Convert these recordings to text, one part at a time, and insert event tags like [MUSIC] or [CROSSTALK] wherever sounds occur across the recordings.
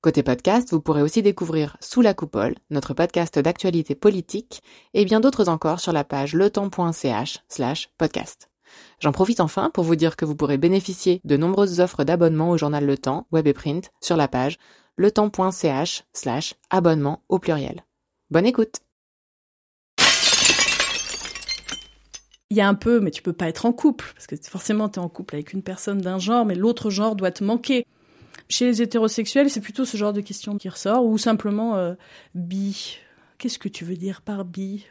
Côté podcast, vous pourrez aussi découvrir Sous la coupole, notre podcast d'actualité politique, et bien d'autres encore sur la page letemps.ch slash podcast. J'en profite enfin pour vous dire que vous pourrez bénéficier de nombreuses offres d'abonnement au journal Le Temps, web et print, sur la page letemps.ch slash abonnement au pluriel. Bonne écoute Il y a un peu, mais tu peux pas être en couple, parce que forcément tu es en couple avec une personne d'un genre, mais l'autre genre doit te manquer. Chez les hétérosexuels, c'est plutôt ce genre de question qui ressort, ou simplement euh, bi. Qu'est-ce que tu veux dire par bi?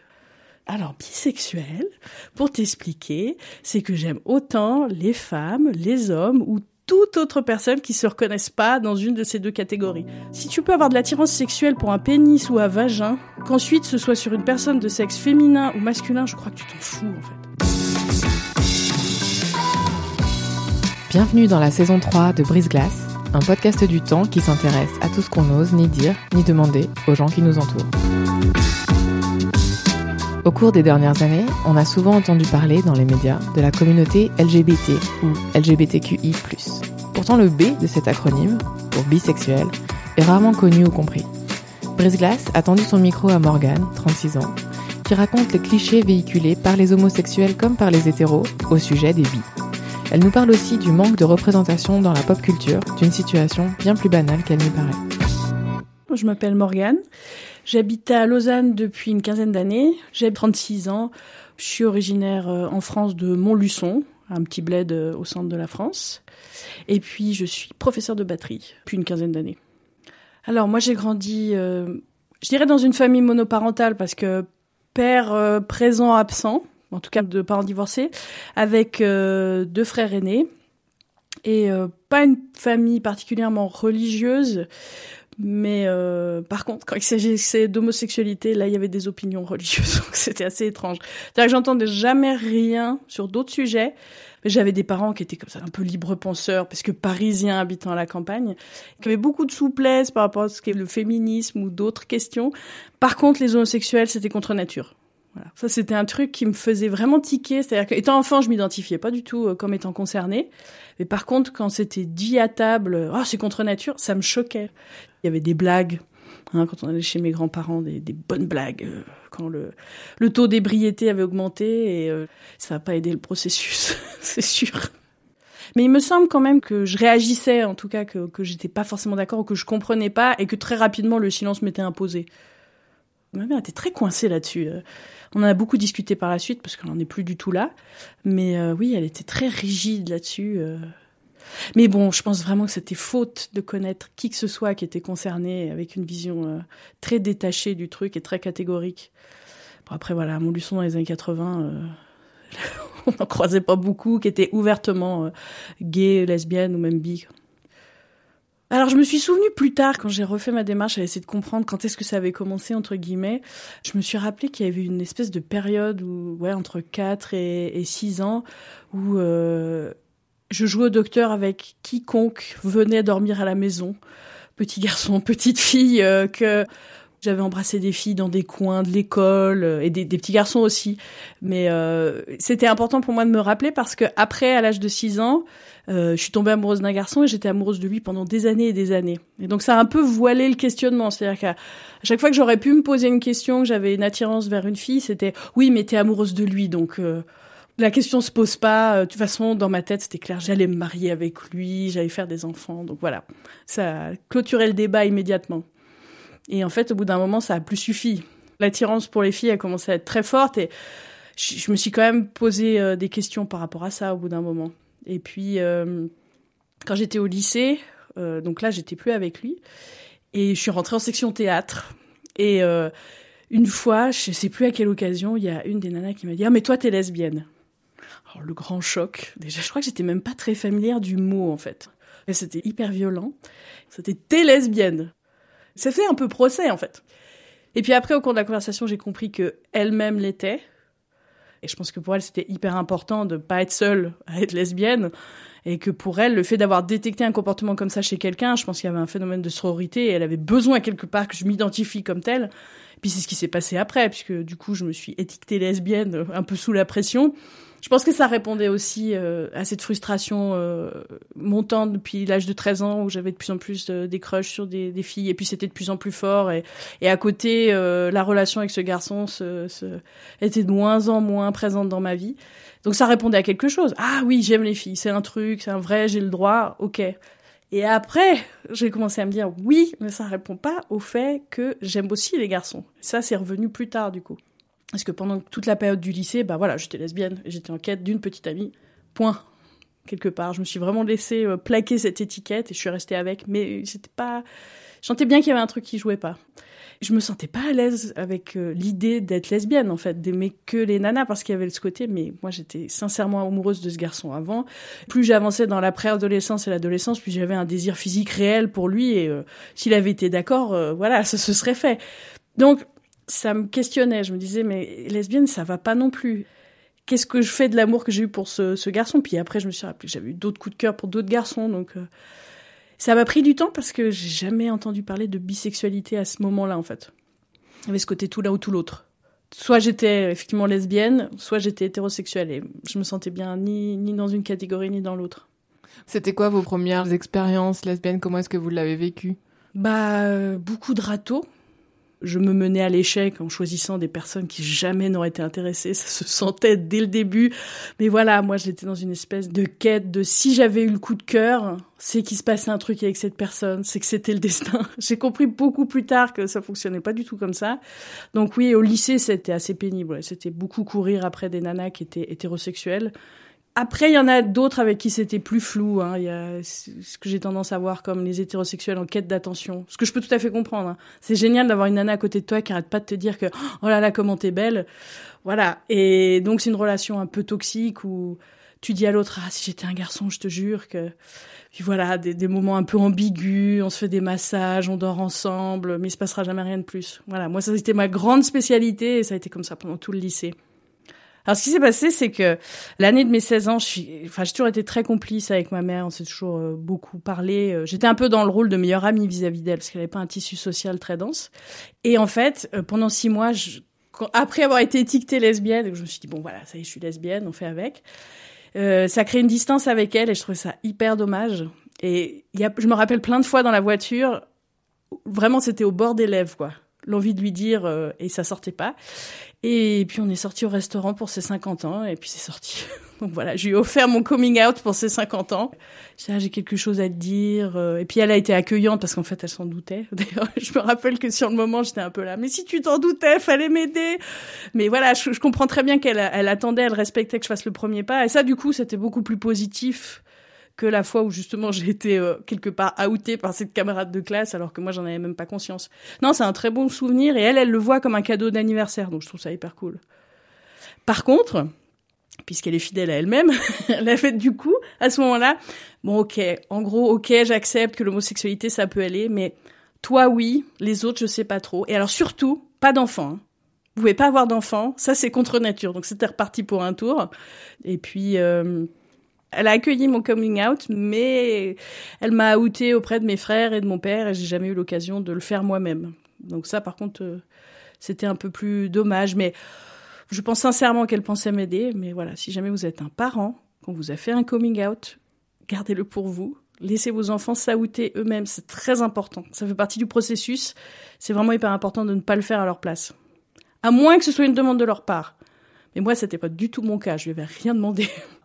Alors, bisexuel, pour t'expliquer, c'est que j'aime autant les femmes, les hommes ou toute autre personne qui se reconnaissent pas dans une de ces deux catégories. Si tu peux avoir de l'attirance sexuelle pour un pénis ou un vagin, qu'ensuite ce soit sur une personne de sexe féminin ou masculin, je crois que tu t'en fous en fait. Bienvenue dans la saison 3 de Brise Glace un podcast du temps qui s'intéresse à tout ce qu'on n'ose ni dire ni demander aux gens qui nous entourent. Au cours des dernières années, on a souvent entendu parler dans les médias de la communauté LGBT ou LGBTQI+. Pourtant le B de cet acronyme, pour bisexuel, est rarement connu ou compris. Brice Glass a tendu son micro à Morgane, 36 ans, qui raconte les clichés véhiculés par les homosexuels comme par les hétéros au sujet des bis. Elle nous parle aussi du manque de représentation dans la pop culture, d'une situation bien plus banale qu'elle n'y paraît. Je m'appelle Morgane. J'habite à Lausanne depuis une quinzaine d'années. J'ai 36 ans. Je suis originaire euh, en France de Montluçon, un petit bled euh, au centre de la France. Et puis je suis professeur de batterie depuis une quinzaine d'années. Alors moi j'ai grandi, euh, je dirais dans une famille monoparentale parce que père présent absent en tout cas de parents divorcés, avec euh, deux frères aînés et euh, pas une famille particulièrement religieuse. Mais euh, par contre, quand il s'agissait d'homosexualité, là, il y avait des opinions religieuses, [LAUGHS] donc c'était assez étrange. C'est-à-dire que j'entendais jamais rien sur d'autres sujets. Mais j'avais des parents qui étaient comme ça, un peu libre penseurs, parce que parisiens habitant à la campagne, qui avaient beaucoup de souplesse par rapport à ce qu'est le féminisme ou d'autres questions. Par contre, les homosexuels, c'était contre nature. Ça, c'était un truc qui me faisait vraiment tiquer. C'est-à-dire qu'étant enfant, je m'identifiais pas du tout euh, comme étant concernée. Mais par contre, quand c'était dit à table, oh, c'est contre nature, ça me choquait. Il y avait des blagues. Hein, quand on allait chez mes grands-parents, des, bonnes blagues, euh, quand le, taux d'ébriété avait augmenté, euh, ça n'a pas aidé le processus, [LAUGHS] c'est sûr. Mais il me semble quand même que je réagissais, en tout cas, que, que j'étais pas forcément d'accord ou que je comprenais pas, et que très rapidement le silence m'était imposé. Ma mère était très coincée là-dessus. On en a beaucoup discuté par la suite parce qu'elle n'en est plus du tout là. Mais euh, oui, elle était très rigide là-dessus. Euh. Mais bon, je pense vraiment que c'était faute de connaître qui que ce soit qui était concerné avec une vision euh, très détachée du truc et très catégorique. Bon, après, voilà, à Montluçon dans les années 80, [LAUGHS] on n'en croisait pas beaucoup qui étaient ouvertement gays, lesbiennes ou même bi. Alors je me suis souvenu plus tard quand j'ai refait ma démarche à essayer de comprendre quand est-ce que ça avait commencé entre guillemets. Je me suis rappelé qu'il y avait une espèce de période où ouais entre 4 et, et 6 ans où euh, je jouais au docteur avec quiconque venait dormir à la maison, petit garçon, [LAUGHS] petite fille euh, que j'avais embrassé des filles dans des coins de l'école euh, et des, des, petits garçons aussi. Mais euh, c'était important pour moi de me rappeler parce que après, à l'âge de 6 ans, euh, je suis tombée amoureuse d'un garçon et j'étais amoureuse de lui pendant des années et des années. Et donc ça a un peu voilé le questionnement. C'est-à-dire qu'à chaque fois que j'aurais pu me poser une question, que j'avais une attirance vers une fille, c'était oui, mais t'es amoureuse de lui, donc euh, la question se pose pas. De toute façon, dans ma tête, c'était clair, j'allais me marier avec lui, j'allais faire des enfants. Donc voilà, ça clôturait le débat immédiatement. Et en fait, au bout d'un moment, ça a plus suffi. L'attirance pour les filles a commencé à être très forte et je, me suis quand même posé euh, des questions par rapport à ça au bout d'un moment. Et puis, euh, quand j'étais au lycée, euh, donc là, j'étais plus avec lui, et je suis rentrée en section théâtre. Et une fois, je sais plus à quelle occasion, il y a une des nanas qui m'a dit ah mais toi t'es lesbienne. Alors le grand choc. Déjà, je crois que j'étais même pas très familière du mot en fait. C'était hyper violent. C'était t'es lesbienne. Ça fait un peu procès en fait. Et puis après, au cours de la conversation, j'ai compris que elle-même l'était. Et je pense que pour elle, c'était hyper important de pas être seule à être lesbienne. Et que pour elle, le fait d'avoir détecté un comportement comme ça chez quelqu'un, je pense qu'il y avait un phénomène de sororité et elle avait besoin quelque part que je m'identifie comme telle. Et puis c'est ce qui s'est passé après, puisque du coup, je me suis étiquetée lesbienne un peu sous la pression. Je pense que ça répondait aussi euh, à cette frustration euh, montante depuis l'âge de 13 ans où j'avais de plus en plus euh, des crushs sur des, des, filles et puis c'était de plus en plus fort et, et à côté euh, la relation avec ce garçon se, se, était de moins en moins présente dans ma vie. Donc ça répondait à quelque chose. Ah oui, j'aime les filles, c'est un truc, c'est un vrai, j'ai le droit, ok. Et après, j'ai commencé à me dire oui, mais ça répond pas au fait que j'aime aussi les garçons. Ça, c'est revenu plus tard du coup. Parce que pendant toute la période du lycée, bah voilà, j'étais lesbienne j'étais en quête d'une petite amie. Point. Quelque part. Je me suis vraiment laissé euh, plaquer cette étiquette et je suis restée avec. Mais c'était pas. Je sentais bien qu'il y avait un truc qui jouait pas. Je me sentais pas à l'aise avec euh, l'idée d'être lesbienne, en fait, d'aimer que les nanas parce qu'il y avait ce côté. Mais moi, j'étais sincèrement amoureuse de ce garçon avant. Plus j'avançais dans la préadolescence et l'adolescence, plus j'avais un désir physique réel pour lui et euh, s'il avait été d'accord, voilà, ça se serait fait. Donc, ça me questionnait. Je me disais, mais lesbienne, ça va pas non plus. Qu'est-ce que je fais de l'amour que j'ai eu pour ce, ce, garçon? Puis après, je me suis rappelé que j'avais eu d'autres coups de cœur pour d'autres garçons. Donc, euh, ça m'a pris du temps parce que j'ai jamais entendu parler de bisexualité à ce moment-là, en fait. Il y avait ce côté tout l'un ou tout l'autre. Soit j'étais effectivement lesbienne, soit j'étais hétérosexuelle. Et je me sentais bien ni, ni dans une catégorie ni dans l'autre. C'était quoi vos premières expériences lesbiennes? Comment est-ce que vous l'avez vécu? Bah, euh, beaucoup de râteaux je me menais à l'échec en choisissant des personnes qui jamais n'auraient été intéressées. Ça se sentait dès le début. Mais voilà, moi j'étais dans une espèce de quête de si j'avais eu le coup de cœur, c'est qu'il se passait un truc avec cette personne, c'est que c'était le destin. [LAUGHS] J'ai compris beaucoup plus tard que ça fonctionnait pas du tout comme ça. Donc oui, au lycée c'était assez pénible. C'était beaucoup courir après des nanas qui étaient hétérosexuelles. Après, il y en a d'autres avec qui c'était plus flou. Hein. Il y a ce que j'ai tendance à voir comme les hétérosexuels en quête d'attention. Ce que je peux tout à fait comprendre. Hein. C'est génial d'avoir une nana à côté de toi qui arrête pas de te dire que oh là là comment t'es belle. Voilà. Et donc c'est une relation un peu toxique où tu dis à l'autre ah si j'étais un garçon je te jure que puis voilà des, des, moments un peu ambigus. On se fait des massages, on dort ensemble, mais il se passera jamais rien de plus. Voilà. Moi ça c'était ma grande spécialité et ça a été comme ça pendant tout le lycée. Alors, ce qui s'est passé, c'est que l'année de mes 16 ans, je suis, enfin, j'ai toujours été très complice avec ma mère. On s'est toujours euh, beaucoup parlé. Euh, j'étais un peu dans le rôle de meilleure amie vis-à-vis d'elle parce qu'elle n'avait pas un tissu social très dense. Et en fait, euh, pendant six mois, je, après avoir été étiquetée lesbienne, je me suis dit bon voilà, ça y est, je suis lesbienne, on fait avec. Euh, ça crée une distance avec elle et je trouvais ça hyper dommage. Et y a, je me rappelle plein de fois dans la voiture, vraiment c'était au bord des lèvres quoi l'envie de lui dire euh, et ça sortait pas. Et puis on est sorti au restaurant pour ses 50 ans et puis c'est sorti. [LAUGHS] Donc voilà, je lui ai offert mon coming out pour ses 50 ans. Ah, j'ai quelque chose à te dire. Euh, et puis elle a été accueillante parce qu'en fait elle s'en doutait. [LAUGHS] D'ailleurs, je me rappelle que sur le moment j'étais un peu là. Mais si tu t'en doutais, fallait m'aider. Mais voilà, je, comprends très bien qu'elle elle attendait, elle respectait que je fasse le premier pas. Et ça, du coup, c'était beaucoup plus positif que la fois où justement j'ai été euh, quelque part outée par cette camarade de classe alors que moi j'en avais même pas conscience. Non, c'est un très bon souvenir et elle, elle le voit comme un cadeau d'anniversaire, donc je trouve ça hyper cool. Par contre, puisqu'elle est fidèle à elle-même, [LAUGHS] elle a fait du coup, à ce moment-là, bon ok, en gros, ok, j'accepte que l'homosexualité ça peut aller, mais toi oui, les autres je sais pas trop. Et alors surtout, pas d'enfants. Hein. Vous pouvez pas avoir d'enfants, ça c'est contre nature. Donc c'était reparti pour un tour. Et puis euh, elle a accueilli mon coming out, mais elle m'a outé auprès de mes frères et de mon père et j'ai jamais eu l'occasion de le faire moi-même. Donc ça, par contre, euh, c'était un peu plus dommage. Mais je pense sincèrement qu'elle pensait m'aider. Mais voilà, si jamais vous êtes un parent, qu'on vous a fait un coming out, gardez-le pour vous. Laissez vos enfants s'outer eux-mêmes, c'est très important. Ça fait partie du processus. C'est vraiment hyper important de ne pas le faire à leur place. À moins que ce soit une demande de leur part. Mais moi, c'était pas du tout mon cas. Je lui avais rien demandé. [LAUGHS]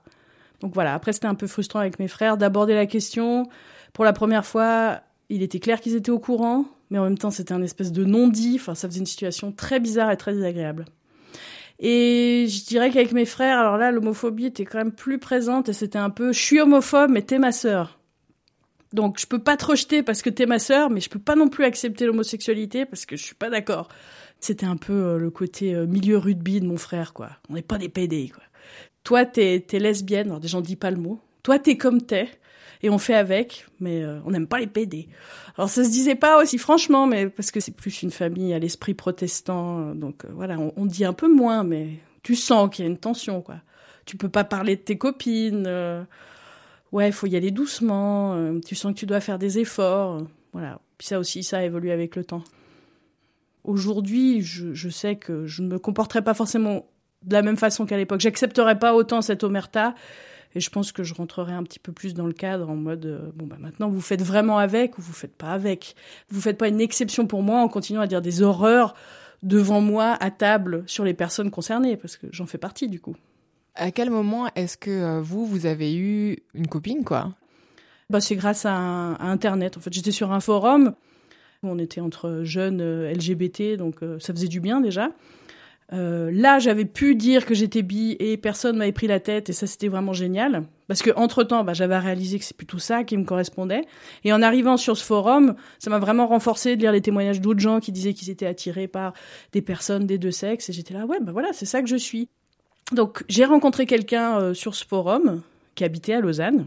Donc voilà, après c'était un peu frustrant avec mes frères d'aborder la question. Pour la première fois, il était clair qu'ils étaient au courant, mais en même temps c'était un espèce de non-dit. Enfin, ça faisait une situation très bizarre et très désagréable. Et je dirais qu'avec mes frères, alors là, l'homophobie était quand même plus présente et c'était un peu, je suis homophobe, mais t'es ma sœur. Donc je peux pas te rejeter parce que t'es ma sœur, mais je peux pas non plus accepter l'homosexualité parce que je suis pas d'accord. C'était un peu euh, le côté euh, milieu rugby de mon frère, quoi. On n'est pas des PD, quoi toi, t'es es lesbienne. Alors, des gens disent pas le mot. Toi, t'es comme t'es. Et on fait avec, mais euh, on n'aime pas les PD. Alors ça se disait pas aussi franchement, mais parce que c'est plus une famille à l'esprit protestant, donc euh, voilà, on, dit un peu moins, mais Tu sens qu'il y a une tension, quoi. Tu peux pas parler de tes copines. Euh, ouais, il faut y aller doucement. Euh, tu sens que tu dois faire des efforts. voilà. Puis ça aussi, ça a évolué avec le temps. Aujourd'hui, je, je sais que je ne me comporterai pas forcément de la même façon qu'à l'époque. J'accepterai pas autant cette omerta. Et je pense que je rentrerai un petit peu plus dans le cadre en mode euh, bon bah maintenant vous faites vraiment avec ou vous faites pas avec? Vous faites pas une exception pour moi en continuant à dire des horreurs devant moi à table sur les personnes concernées parce que j'en fais partie du coup. À quel moment est-ce que euh, vous vous avez eu une copine quoi? Bah c'est grâce à, à, internet. En fait, j'étais sur un forum. On était entre jeunes euh, LGBT donc ça faisait du bien déjà. Euh, là, j'avais pu dire que j'étais bi et personne m'avait pris la tête et ça c'était vraiment génial parce que entre temps, bah, j'avais réalisé que c'est plutôt ça qui me correspondait. Et en arrivant sur ce forum, ça m'a vraiment renforcé de lire les témoignages d'autres gens qui disaient qu'ils étaient attirés par des personnes des deux sexes et j'étais là, ouais, bah voilà, c'est ça que je suis. Donc j'ai rencontré quelqu'un euh, sur ce forum qui habitait à Lausanne.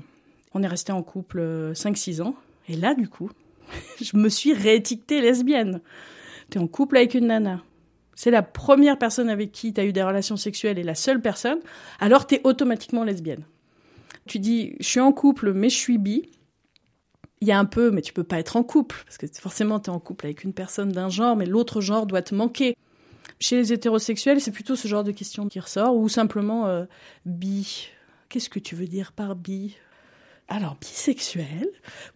On est resté en couple 5-6 euh, ans et là, du coup, [LAUGHS] je me suis réétiquetée lesbienne. T'es en couple avec une nana c'est la première personne avec qui tu as eu des relations sexuelles et la seule personne, alors tu es automatiquement lesbienne. Tu dis, je suis en couple, mais je suis bi. Il y a un peu, mais tu peux pas être en couple, parce que forcément tu es en couple avec une personne d'un genre, mais l'autre genre doit te manquer. Chez les hétérosexuels, c'est plutôt ce genre de question qui ressort, ou simplement euh, bi. Qu'est-ce que tu veux dire par bi? Alors, bisexuel,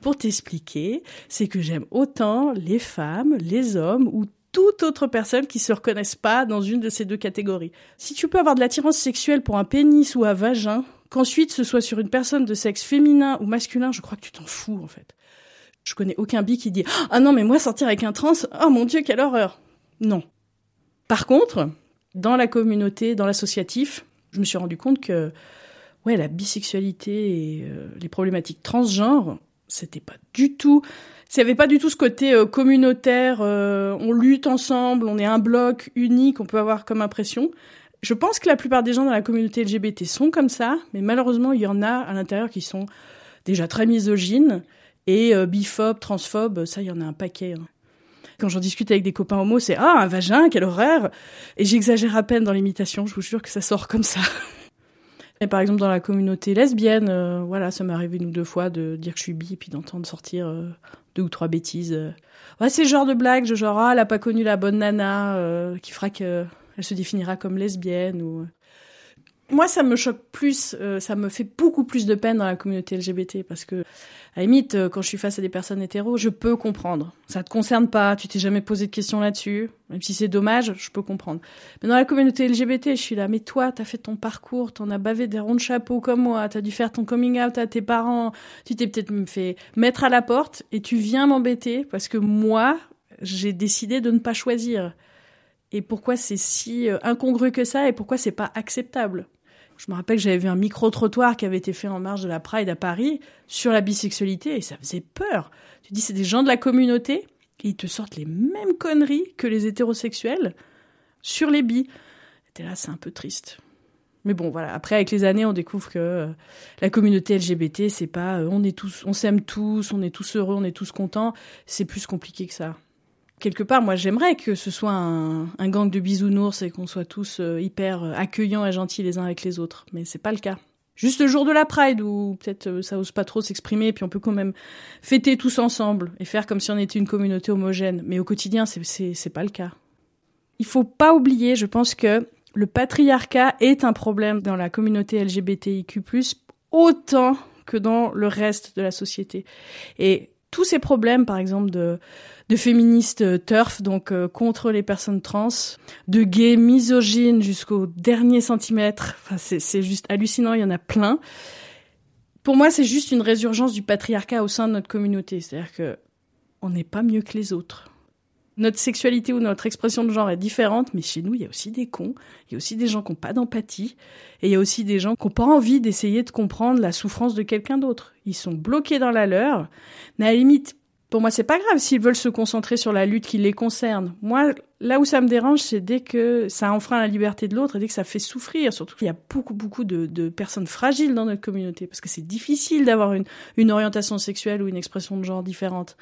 pour t'expliquer, c'est que j'aime autant les femmes, les hommes ou toute autre personne qui se reconnaisse pas dans une de ces deux catégories. Si tu peux avoir de l'attirance sexuelle pour un pénis ou un vagin, qu'ensuite ce soit sur une personne de sexe féminin ou masculin, je crois que tu t'en fous en fait. Je connais aucun bi qui dit "Ah non, mais moi sortir avec un trans, oh mon dieu, quelle horreur." Non. Par contre, dans la communauté, dans l'associatif, je me suis rendu compte que ouais, la bisexualité et euh, les problématiques transgenres, c'était pas du tout s'il n'y avait pas du tout ce côté euh, communautaire, euh, on lutte ensemble, on est un bloc unique, on peut avoir comme impression. Je pense que la plupart des gens dans la communauté LGBT sont comme ça, mais malheureusement, il y en a à l'intérieur qui sont déjà très misogynes et euh, biphobes, transphobes, ça, il y en a un paquet. Hein. Quand j'en discute avec des copains homo, c'est ah un vagin, quel horreur Et j'exagère à peine dans l'imitation, je vous jure que ça sort comme ça. Et par exemple dans la communauté lesbienne, voilà, ça m'est arrivé une ou deux fois de dire que je suis bi et puis d'entendre sortir deux ou trois bêtises. Euh. Ouais, c'est le genre de blague, genre ah, elle a pas connu la bonne nana euh, qui fera que elle se définira comme lesbienne ou. Euh. Moi, ça me choque plus, ça me fait beaucoup plus de peine dans la communauté LGBT parce que à la limite, euh, quand je suis face à des personnes hétéros, je peux comprendre. Ça te concerne pas, tu t'es jamais posé de questions là-dessus. Même si c'est dommage, je peux comprendre. Mais dans la communauté LGBT, je suis là, mais toi, t'as fait ton parcours, t'en as bavé des ronds de chapeau comme moi, t'as dû faire ton coming out à tes parents, tu t'es peut-être fait mettre à la porte et tu viens m'embêter parce que moi, j'ai décidé de ne pas choisir. Et pourquoi c'est si euh, incongru que ça et pourquoi c'est pas acceptable? Je me rappelle que j'avais vu un micro-trottoir qui avait été fait en marge de la Pride à Paris sur la bisexualité et ça faisait peur. Tu dis, c'est des gens de la communauté ils te sortent les mêmes conneries que les hétérosexuels sur les bis. Et là, c'est un peu triste. Mais bon, voilà. Après, avec les années, on découvre que euh, la communauté LGBT, c'est pas euh, on est tous, on s'aime tous, on est tous heureux, on est tous contents. C'est plus compliqué que ça quelque part, moi, j'aimerais que ce soit un, gang de bisounours et qu'on soit tous euh, hyper euh, accueillants et gentils les uns avec les autres. Mais c'est pas le cas. Juste le jour de la Pride où peut-être euh, ça ose pas trop s'exprimer, puis on peut quand même fêter tous ensemble et faire comme si on était une communauté homogène. Mais au quotidien, c'est c'est pas le cas. Il faut pas oublier, je pense que le patriarcat est un problème dans la communauté LGBTIQ+, autant que dans le reste de la société. Et tous ces problèmes, par exemple, de féministes euh, turf, donc euh, contre les personnes trans, de gays misogynes jusqu'au dernier centimètre. Enfin, c'est juste hallucinant, il y en a plein. Pour moi, c'est juste une résurgence du patriarcat au sein de notre communauté. C'est-à-dire que on n'est pas mieux que les autres. Notre sexualité ou notre expression de genre est différente, mais chez nous, il y a aussi des cons, il y a aussi des gens qui n'ont pas d'empathie, et il y a aussi des gens qui n'ont pas envie d'essayer de comprendre la souffrance de quelqu'un d'autre. Ils sont bloqués dans la leur. Mais à la limite, pour moi, c'est pas grave s'ils veulent se concentrer sur la lutte qui les concerne. Moi, là où ça me dérange, c'est dès que ça enfreint la liberté de l'autre et dès que ça fait souffrir. Surtout qu'il y a beaucoup, beaucoup de, personnes fragiles dans notre communauté parce que c'est difficile d'avoir une orientation sexuelle ou une expression de genre différente.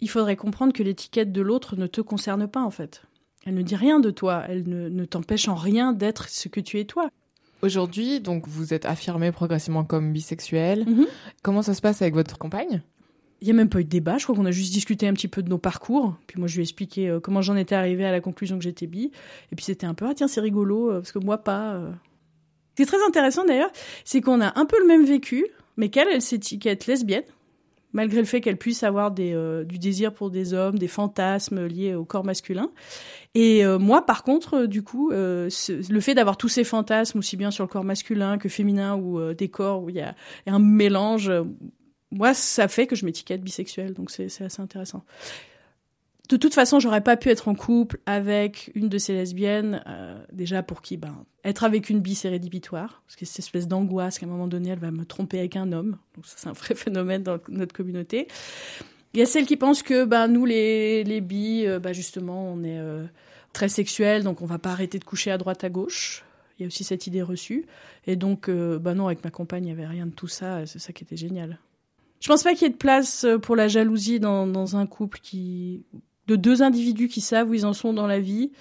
Il faudrait comprendre que l'étiquette de l'autre ne te concerne pas, en fait. Elle ne dit rien de toi, elle ne, ne t'empêche en rien d'être ce que tu es toi. Aujourd'hui, donc vous êtes affirmé progressivement comme bisexuel. Mhm. Comment ça se passe avec votre compagne? Il n'y a même pas eu de débat, je crois qu'on a juste discuté un petit peu de nos parcours. Puis moi, je lui ai expliqué euh, comment j'en étais arrivée à la conclusion que j'étais bi. Et puis c'était un peu, ah tiens, c'est rigolo, euh, parce que moi, pas. euh. Ce qui est très intéressant d'ailleurs, c'est qu'on a un peu le même vécu, mais qu'elle, elle s'étiquette lesbienne, malgré le fait qu'elle puisse avoir euh, du désir pour des hommes, des fantasmes liés au corps masculin. Et euh, moi, par contre, euh, du coup, le fait d'avoir tous ces fantasmes, aussi bien sur le corps masculin que féminin, ou des corps où il y a un mélange, moi, ça fait que je m'étiquette bisexuelle, donc c'est assez intéressant. De toute façon, j'aurais pas pu être en couple avec une de ces lesbiennes, euh, déjà pour qui, ben, être avec une bi, c'est rédhibitoire, parce que c'est cette espèce d'angoisse qu'à un moment donné, elle va me tromper avec un homme. Donc ça, c'est un vrai [LAUGHS] phénomène dans notre communauté. Il y a celles qui pensent que, ben, nous, les, les bi, euh, ben, justement, on est euh, très sexuels, donc on va pas arrêter de coucher à droite, à gauche. Il y a aussi cette idée reçue. Et donc, ben non, avec ma compagne, il y avait rien de tout ça, c'est ça qui était génial. Je pense pas qu'il y ait de place pour la jalousie dans, dans un couple qui, de deux individus qui savent où ils en sont dans la vie.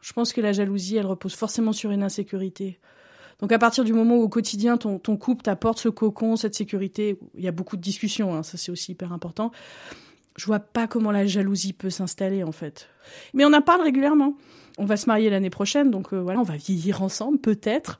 Je pense que la jalousie, elle repose forcément sur une insécurité. Donc à partir du moment où au quotidien ton, ton couple t'apporte ce cocon, cette sécurité, il y a beaucoup de discussions, hein, ça c'est aussi hyper important. Je vois pas comment la jalousie peut s'installer en fait. Mais on en parle régulièrement. On va se marier l'année prochaine, donc euh, voilà, on va vieillir ensemble peut-être.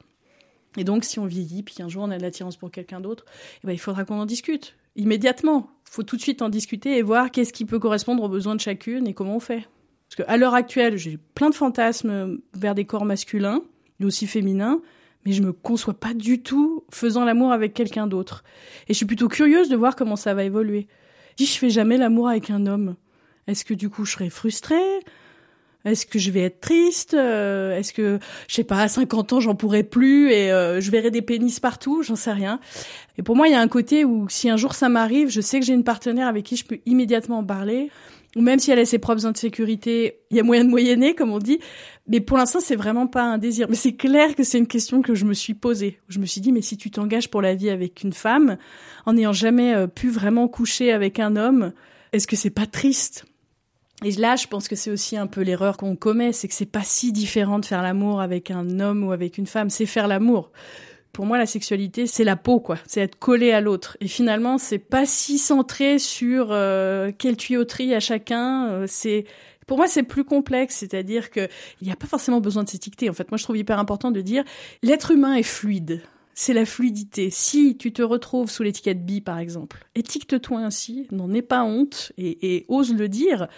Et donc si on vieillit, puis qu'un jour on a de l'attirance pour quelqu'un d'autre, eh ben, il faudra qu'on en discute immédiatement. Faut tout de suite en discuter et voir qu'est-ce qui peut correspondre aux besoins de chacune et comment on fait. Parce qu'à l'heure actuelle, j'ai plein de fantasmes vers des corps masculins, mais aussi féminins, mais je me conçois pas du tout faisant l'amour avec quelqu'un d'autre. Et je suis plutôt curieuse de voir comment ça va évoluer. Si je fais jamais l'amour avec un homme, est-ce que du coup je serai frustrée? Est-ce que je vais être triste Euh, Est-ce que, je sais pas, à 50 ans j'en pourrai plus et euh, je verrai des pénis partout J'en sais rien. Et pour moi, il y a un côté où si un jour ça m'arrive, je sais que j'ai une partenaire avec qui je peux immédiatement en parler, ou même si elle a ses propres insécurités, il y a moyen de moyenner, comme on dit. Mais pour l'instant, c'est vraiment pas un désir. Mais c'est clair que c'est une question que je me suis posée. Je me suis dit, mais si tu t'engages pour la vie avec une femme, en n'ayant jamais euh, pu vraiment coucher avec un homme, est-ce que c'est pas triste? Et là, je pense que c'est aussi un peu l'erreur qu'on commet, c'est que c'est pas si différent de faire l'amour avec un homme ou avec une femme, c'est faire l'amour. Pour moi, la sexualité, c'est la peau, quoi. C'est être collé à l'autre. Et finalement, c'est pas si centré sur euh, quelle tuyauterie à chacun. euh, c'est pour moi, c'est plus complexe, c'est-à-dire que il n'y a pas forcément besoin de s'étiqueter. En fait, moi, je trouve hyper important de dire l'être humain est fluide. C'est la fluidité. Si tu te retrouves sous l'étiquette bi, par exemple, étiquette-toi ainsi, n'en aie pas honte et, ose le dire.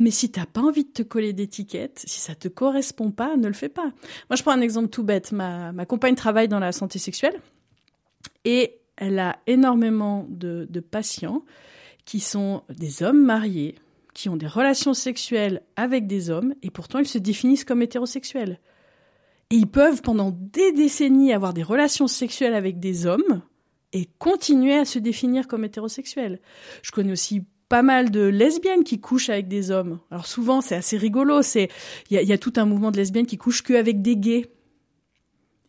Mais si t'as pas envie de te coller d'étiquette, si ça te correspond pas, ne le fais pas. Moi, je prends un exemple tout bête. Ma, compagne travaille dans la santé sexuelle et elle a énormément de patients qui sont des hommes mariés, qui ont des relations sexuelles avec des hommes et pourtant ils se définissent comme hétérosexuels. Et ils peuvent pendant des décennies avoir des relations sexuelles avec des hommes et continuer à se définir comme hétérosexuels. Je connais aussi pas mal de lesbiennes qui couchent avec des hommes. Alors souvent c'est assez rigolo, c'est il y a, tout un mouvement de lesbiennes qui couchent que avec des gays.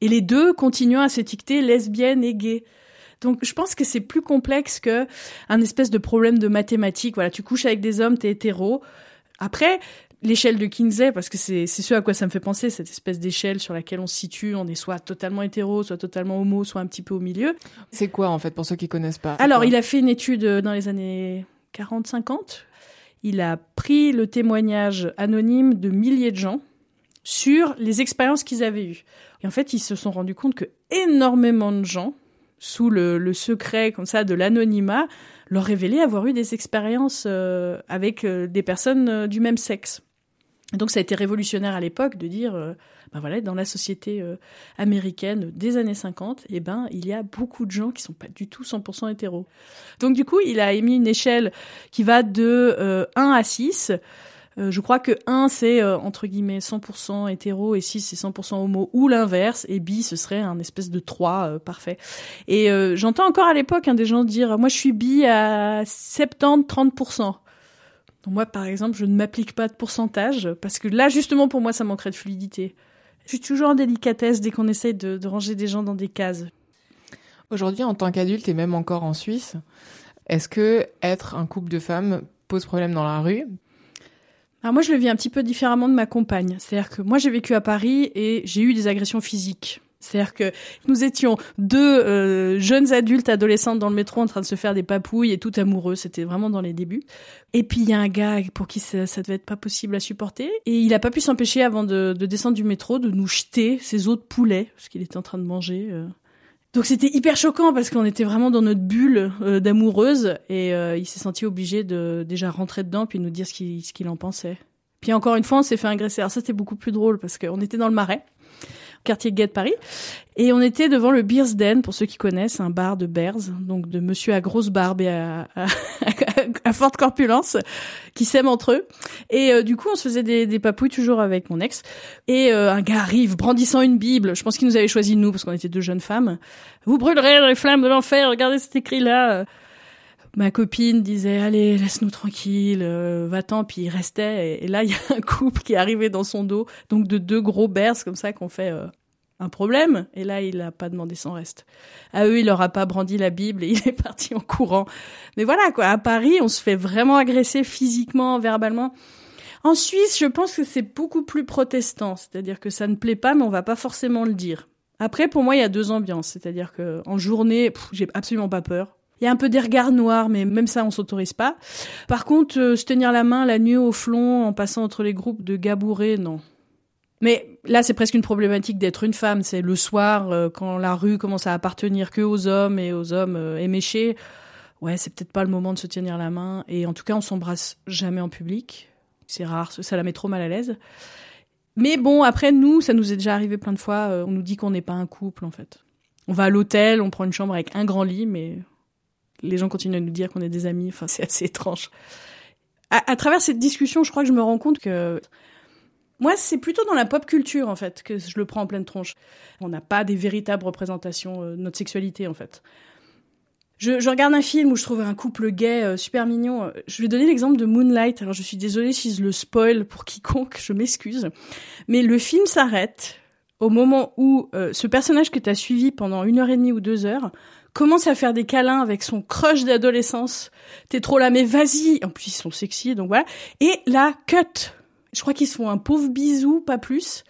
Et les deux continuent à s'étiqueter lesbiennes et gays. Donc je pense que c'est plus complexe que un espèce de problème de mathématiques. Voilà, tu couches avec des hommes, t'es hétéro. Après, l'échelle de Kinsey, parce que c'est ce à quoi ça me fait penser, cette espèce d'échelle sur laquelle on se situe, on est soit totalement hétéro, soit totalement homo, soit un petit peu au milieu. C'est quoi en fait pour ceux qui connaissent pas? Alors, il a fait une étude dans les années 40-50. Il a pris le témoignage anonyme de milliers de gens sur les expériences qu'ils avaient eues. Et en fait, ils se sont rendus compte que énormément de gens, sous le, le secret comme ça de l'anonymat, leur révélaient avoir eu des expériences euh, avec euh, des personnes euh, du même sexe. Donc ça a été révolutionnaire à l'époque de dire, euh, ben voilà, dans la société euh, américaine des années 50, eh ben il y a beaucoup de gens qui sont pas du tout 100% hétéros. Donc du coup, il a émis une échelle qui va de euh, 1 à 6. Euh, je crois que 1 c'est euh, entre guillemets 100% hétéro et 6 c'est 100% homo ou l'inverse et bi ce serait un espèce de 3 euh, parfait. Et euh, j'entends encore à l'époque hein, des gens dire moi je suis bi à 70 30%. Donc moi, par exemple, je ne m'applique pas de pourcentage parce que là, justement, pour moi, ça manquerait de fluidité. Je suis toujours en délicatesse dès qu'on essaye de, de ranger des gens dans des cases. Aujourd'hui, en tant qu'adulte et même encore en Suisse, est-ce que être un couple de femmes pose problème dans la rue? Alors moi, je le vis un petit peu différemment de ma compagne. C'est-à-dire que moi, j'ai vécu à Paris et j'ai eu des agressions physiques. C'est-à-dire que nous étions deux euh, jeunes adultes, adolescentes dans le métro en train de se faire des papouilles et tout amoureux. C'était vraiment dans les débuts. Et puis il y a un gars pour qui ça, ça devait être pas possible à supporter. Et il a pas pu s'empêcher avant de, de, descendre du métro de nous jeter ses os de poulet, qu'il était en train de manger. Euh. Donc c'était hyper choquant parce qu'on était vraiment dans notre bulle euh, d'amoureuse et euh, il s'est senti obligé de déjà rentrer dedans puis nous dire ce qu'il ce qu'il en pensait. Puis encore une fois, on s'est fait agresser. Alors ça c'était beaucoup plus drôle parce qu'on était dans le marais quartier gay de Paris. Et on était devant le Beers Den, pour ceux qui connaissent, un bar de Bears, donc de monsieur à grosse barbe et [LAUGHS] à, forte corpulence, qui s'aiment entre eux. Et euh, du coup, on se faisait des, des, papouilles toujours avec mon ex. Et euh, un gars arrive brandissant une Bible. Je pense qu'il nous avait choisi nous, parce qu'on était deux jeunes femmes. Vous brûlerez les flammes de l'enfer, regardez cet écrit-là ma copine disait allez laisse-nous tranquille euh, va-t'en puis il restait et, là il y a un couple qui est arrivé dans son dos donc de deux gros berces comme ça qu'on fait un problème. Et là, il n'a pas demandé son reste. À eux, il leur a pas brandi la Bible et [LAUGHS] il est parti en courant. Mais voilà, quoi. À Paris, on se fait vraiment agresser physiquement, verbalement. En Suisse, je pense que c'est beaucoup plus protestant. C'est-à-dire que ça ne plaît pas, mais on va pas forcément le dire. Après, pour moi, il y a deux ambiances. C'est-à-dire que en journée, j'ai absolument pas peur. Il y a un peu des regards noirs, mais même ça, on s'autorise pas. Par contre, euh, se tenir la main la nuit au flon en passant entre les groupes de gabourés, non. Mais là, c'est presque une problématique d'être une femme. C'est le soir, euh, quand la rue commence à appartenir que aux hommes et aux hommes euh, éméchés. Ouais, c'est peut-être pas le moment de se tenir la main. Et en tout cas, on s'embrasse jamais en public. C'est rare, ça la met trop mal à l'aise. Mais bon, après, nous, ça nous est déjà arrivé plein de fois. Euh, on nous dit qu'on n'est pas un couple, en fait. On va à l'hôtel, on prend une chambre avec un grand lit, mais les gens continuent à nous dire qu'on est des amis. Enfin, c'est assez étrange. À, à travers cette discussion, je crois que je me rends compte que moi, c'est plutôt dans la pop culture, en fait, que je le prends en pleine tronche. On n'a pas des véritables représentations euh, de notre sexualité, en fait. Je, je, regarde un film où je trouve un couple gay euh, super mignon. Je vais donner l'exemple de Moonlight. Alors, je suis désolée si je le spoil pour quiconque, je m'excuse. Mais le film s'arrête au moment où euh, ce personnage que tu as suivi pendant une heure et demie ou deux heures commence à faire des câlins avec son crush d'adolescence. T'es trop là, mais vas-y. En plus, ils sont sexy, donc voilà. Et là, cut je crois qu'ils se font un pauvre bisou, pas plus.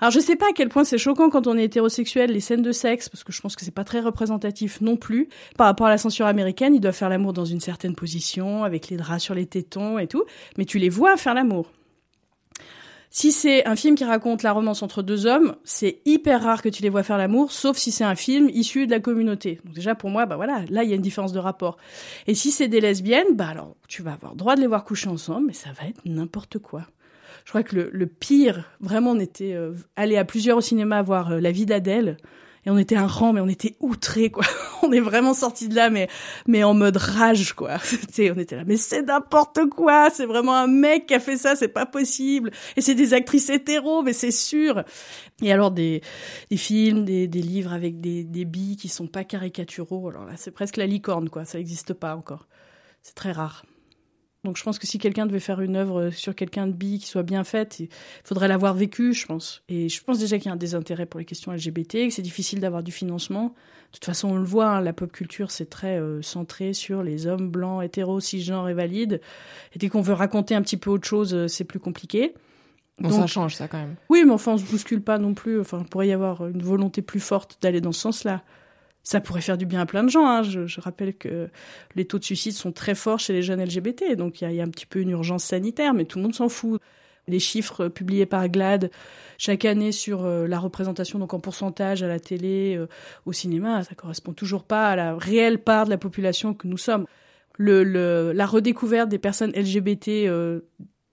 Alors je sais pas à quel point c'est choquant quand on est hétérosexuel les scènes de sexe parce que je pense que c'est pas très représentatif non plus par rapport à la censure américaine, ils doivent faire l'amour dans une certaine position avec les draps sur les tétons et tout, mais tu les vois faire l'amour. Si c'est un film qui raconte la romance entre deux hommes, c'est hyper rare que tu les vois faire l'amour, sauf si c'est un film issu de la communauté. Donc déjà pour moi, bah voilà, là il y a une différence de rapport. Et si c'est des lesbiennes, bah alors tu vas avoir droit de les voir coucher ensemble, mais ça va être n'importe quoi je crois que le, le pire, vraiment, on était euh, allé à plusieurs au cinéma voir euh, La vie d'Adèle. Et on était un rang, mais on était outrés, quoi. [LAUGHS] on est vraiment sortis de là, mais, mais en mode rage, quoi. [LAUGHS] C'était, on était là, mais c'est n'importe quoi. C'est vraiment un mec qui a fait ça, c'est pas possible. Et c'est des actrices hétéros, mais c'est sûr. Et alors des, des films, des, des livres avec des, des billes qui sont pas caricaturaux. Alors là, c'est presque la licorne, quoi. Ça n'existe pas encore. C'est très rare. Donc je pense que si quelqu'un devait faire une œuvre sur quelqu'un de bi qui soit bien faite, il faudrait l'avoir vécu, je pense. Et je pense déjà qu'il y a un désintérêt pour les questions LGBT, que c'est difficile d'avoir du financement. De toute façon, on le voit, hein, la pop culture, c'est très euh, centré sur les hommes blancs, hétéros, cisgenres et valides. Et dès qu'on veut raconter un petit peu autre chose, euh, c'est plus compliqué. Bon, ça change, ça, quand même. Oui, mais enfin, on se bouscule pas non plus. Enfin, il pourrait y avoir une volonté plus forte d'aller dans ce sens-là ça pourrait faire du bien à plein de gens. Hein. Je, je, rappelle que les taux de suicide sont très forts chez les jeunes LGBT, donc il y, y a, un petit peu une urgence sanitaire, mais tout le monde s'en fout. Les chiffres publiés par GLAD chaque année sur euh, la représentation, donc en pourcentage à la télé, euh, au cinéma, ça correspond toujours pas à la réelle part de la population que nous sommes. Le, le, la redécouverte des personnes LGBT euh,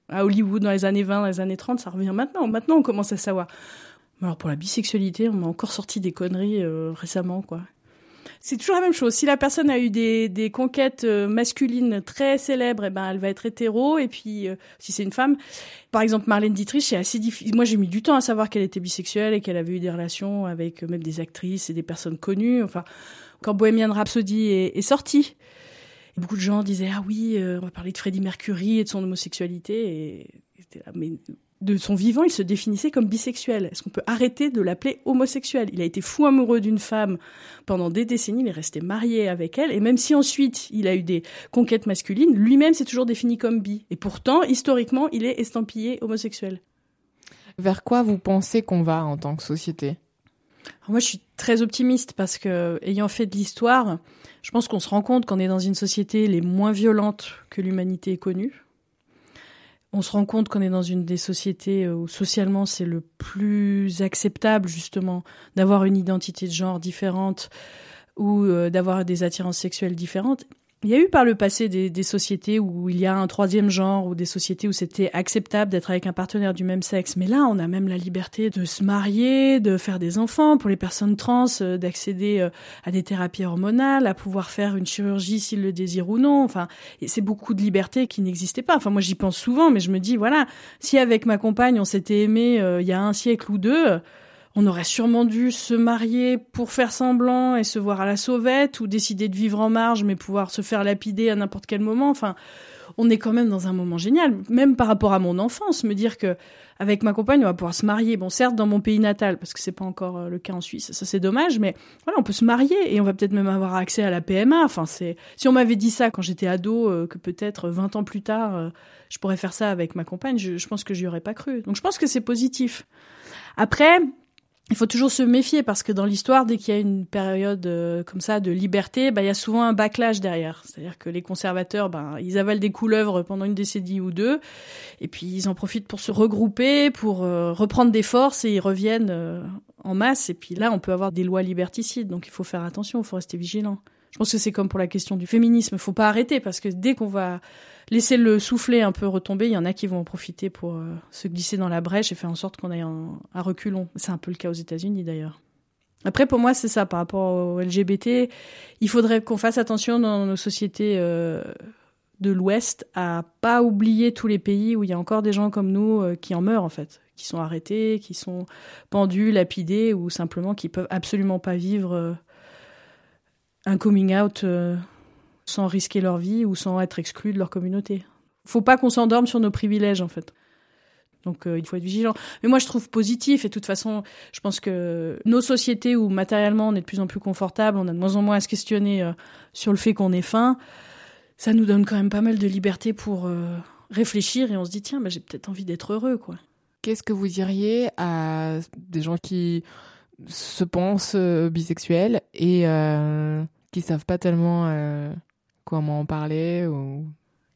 à Hollywood dans les années 20, dans les années 30, ça revient maintenant. Maintenant, on commence à savoir. Alors pour la bisexualité, on m'a encore sorti des conneries récemment, quoi c'est toujours la même chose. Si la personne a eu des, des conquêtes euh, masculines très célèbres, eh ben elle va être hétéro. Et puis euh, si c'est une femme, par exemple Marlène Dietrich, c'est assez difficile. Moi j'ai mis du temps à savoir qu'elle était bisexuelle et qu'elle avait eu des relations avec euh, même des actrices et des personnes connues. Enfin, quand Bohemian Rhapsody est, est sorti, beaucoup de gens disaient ah oui, on va parler de Freddie Mercury et de son homosexualité. Et, mais de son vivant, il se définissait comme bisexuel. Est-ce qu'on peut arrêter de l'appeler homosexuel? Il a été fou amoureux d'une femme pendant des décennies, il est resté marié avec elle, et même si ensuite il a eu des conquêtes masculines, lui-même s'est toujours défini comme bi. Et pourtant, historiquement, il est estampillé homosexuel. Vers quoi vous pensez qu'on va en tant que société? Moi, je suis très optimiste parce que, ayant fait de l'histoire, je pense qu'on se rend compte qu'on est dans une société les moins violentes que l'humanité ait connue on se rend compte qu'on est dans une des sociétés où socialement c'est le plus acceptable justement d'avoir une identité de genre différente ou euh, d'avoir des attirances sexuelles différentes. Il y a eu par le passé des, sociétés où il y a un troisième genre, ou des sociétés où c'était acceptable d'être avec un partenaire du même sexe. Mais là, on a même la liberté de se marier, de faire des enfants, pour les personnes trans, euh, d'accéder euh, à des thérapies hormonales, à pouvoir faire une chirurgie s'ils le désirent ou non. Enfin, c'est beaucoup de liberté qui n'existait pas. Enfin, moi, j'y pense souvent, mais je me dis, voilà, si avec ma compagne, on s'était aimé euh, il y a un siècle ou deux, on aurait sûrement dû se marier pour faire semblant et se voir à la sauvette ou décider de vivre en marge mais pouvoir se faire lapider à n'importe quel moment. Enfin, on est quand même dans un moment génial, même par rapport à mon enfance, me dire que avec ma compagne on va pouvoir se marier. Bon, certes dans mon pays natal parce que c'est pas encore euh, le cas en Suisse, ça c'est dommage, mais voilà, on peut se marier et on va peut-être même avoir accès à la PMA. Enfin, c'est si on m'avait dit ça quand j'étais ado, euh, que peut-être 20 ans plus tard euh, je pourrais faire ça avec ma compagne, je, je pense que j'y aurais pas cru. Donc je pense que c'est positif. Après, il faut toujours se méfier parce que dans l'histoire, dès qu'il y a une période euh, comme ça de liberté, bah, il y a souvent un backlash derrière. C'est-à-dire que les conservateurs, bah, ils avalent des couleuvres pendant une décennie ou deux, et puis ils en profitent pour se regrouper, pour euh, reprendre des forces, et ils reviennent euh, en masse. Et puis là, on peut avoir des lois liberticides, donc il faut faire attention, il faut rester vigilant. Je pense que c'est comme pour la question du féminisme, il faut pas arrêter parce que dès qu'on va laisser le souffler un peu retomber, il y en a qui vont en profiter pour euh, se glisser dans la brèche et faire en sorte qu'on ait un, reculon. C'est un peu le cas aux États-Unis d'ailleurs. Après, pour moi, c'est ça, par rapport au LGBT, il faudrait qu'on fasse attention dans nos sociétés euh, de l'Ouest à pas oublier tous les pays où il y a encore des gens comme nous euh, qui en meurent, en fait, qui sont arrêtés, qui sont pendus, lapidés, ou simplement qui peuvent absolument pas vivre un coming out sans risquer leur vie ou sans être exclus de leur communauté. Faut pas qu'on s'endorme sur nos privilèges en fait. Donc euh, il faut être vigilant. Mais moi je trouve positif et de toute façon, je pense que nos sociétés où matériellement on est de plus en plus confortable, on a de moins en moins à se questionner euh, sur le fait qu'on est faim, ça nous donne quand même pas mal de liberté pour euh, réfléchir et on se dit tiens, bah, j'ai peut-être envie d'être heureux quoi. Qu'est-ce que vous diriez à des gens qui se pensent bisexuels et qui savent pas tellement comment en parler ou...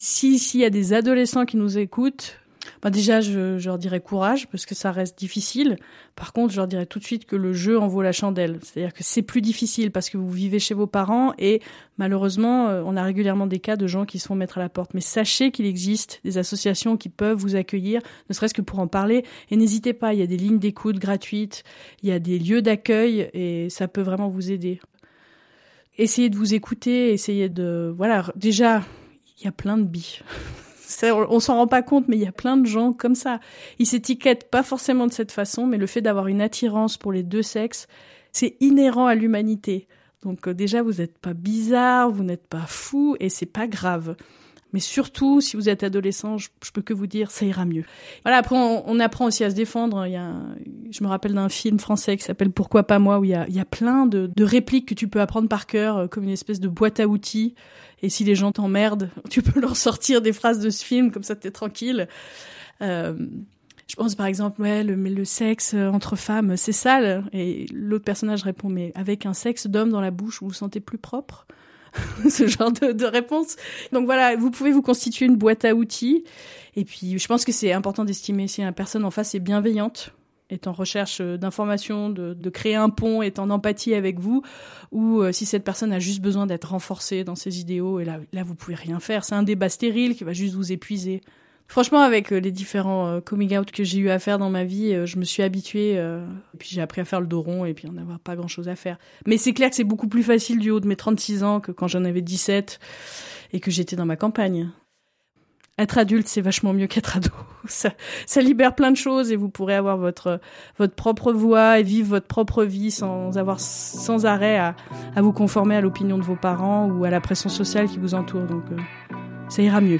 Si s'il y a des adolescents qui nous écoutent, bah déjà je, je, leur dirais courage parce que ça reste difficile. Par contre, je leur dirais tout de suite que le jeu en vaut la chandelle. C'est-à-dire que c'est plus difficile parce que vous vivez chez vos parents et malheureusement, euh, on a régulièrement des cas de gens qui se font mettre à la porte. Mais sachez qu'il existe des associations qui peuvent vous accueillir, ne serait-ce que pour en parler. Et n'hésitez pas, il y a des lignes d'écoute gratuites, il y a des lieux d'accueil et ça peut vraiment vous aider essayez de vous écouter, essayez de... Voilà, déjà, il y a plein de bi. [LAUGHS] on s'en rend pas compte, mais il y a plein de gens comme ça. Ils s'étiquettent pas forcément de cette façon, mais le fait d'avoir une attirance pour les deux sexes, c'est inhérent à l'humanité. Donc euh, déjà, vous n'êtes pas bizarre, vous n'êtes pas fou, et c'est pas grave. Mais surtout, si vous êtes adolescent, je, peux que vous dire, ça ira mieux. Voilà. Après, on, apprend aussi à se défendre. Il y a, je me rappelle d'un film français qui s'appelle Pourquoi pas moi, où il y a, il y a plein de, répliques que tu peux apprendre par cœur, euh, comme une espèce de boîte à outils. Et si les gens t'emmerdent, [LAUGHS] tu peux leur sortir des phrases de ce film, comme ça t'es tranquille. Euh, je pense par exemple, ouais, le, le sexe euh, entre femmes, c'est sale. Et l'autre personnage répond, mais avec un sexe d'homme dans la bouche, vous vous sentez plus propre? [LAUGHS] ce genre de, réponse. Donc voilà, vous pouvez vous constituer une boîte à outils. Et puis, je pense que c'est important d'estimer si la personne en face est bienveillante, est en recherche euh, d'informations, de, de, créer un pont, est en empathie avec vous, ou euh, si cette personne a juste besoin d'être renforcée dans ses idéaux, et là, là, vous pouvez rien faire. C'est un débat stérile qui va juste vous épuiser. Franchement, avec euh, les différents euh, coming out que j'ai eu à faire dans ma vie, euh, je me suis habituée. et puis j'ai appris à faire le dos rond et puis on n'avait pas grand-chose à faire. Mais c'est clair que c'est beaucoup plus facile du haut de mes 36 ans que quand j'en avais 17 et que j'étais dans ma campagne. Être adulte, c'est vachement mieux qu'être ado. [LAUGHS] Ça, ça, libère plein de choses et vous pourrez avoir votre votre propre voix et vivre votre propre vie sans avoir sans arrêt à, à vous conformer à l'opinion de vos parents ou à la pression sociale qui vous entoure. Donc ça ira mieux.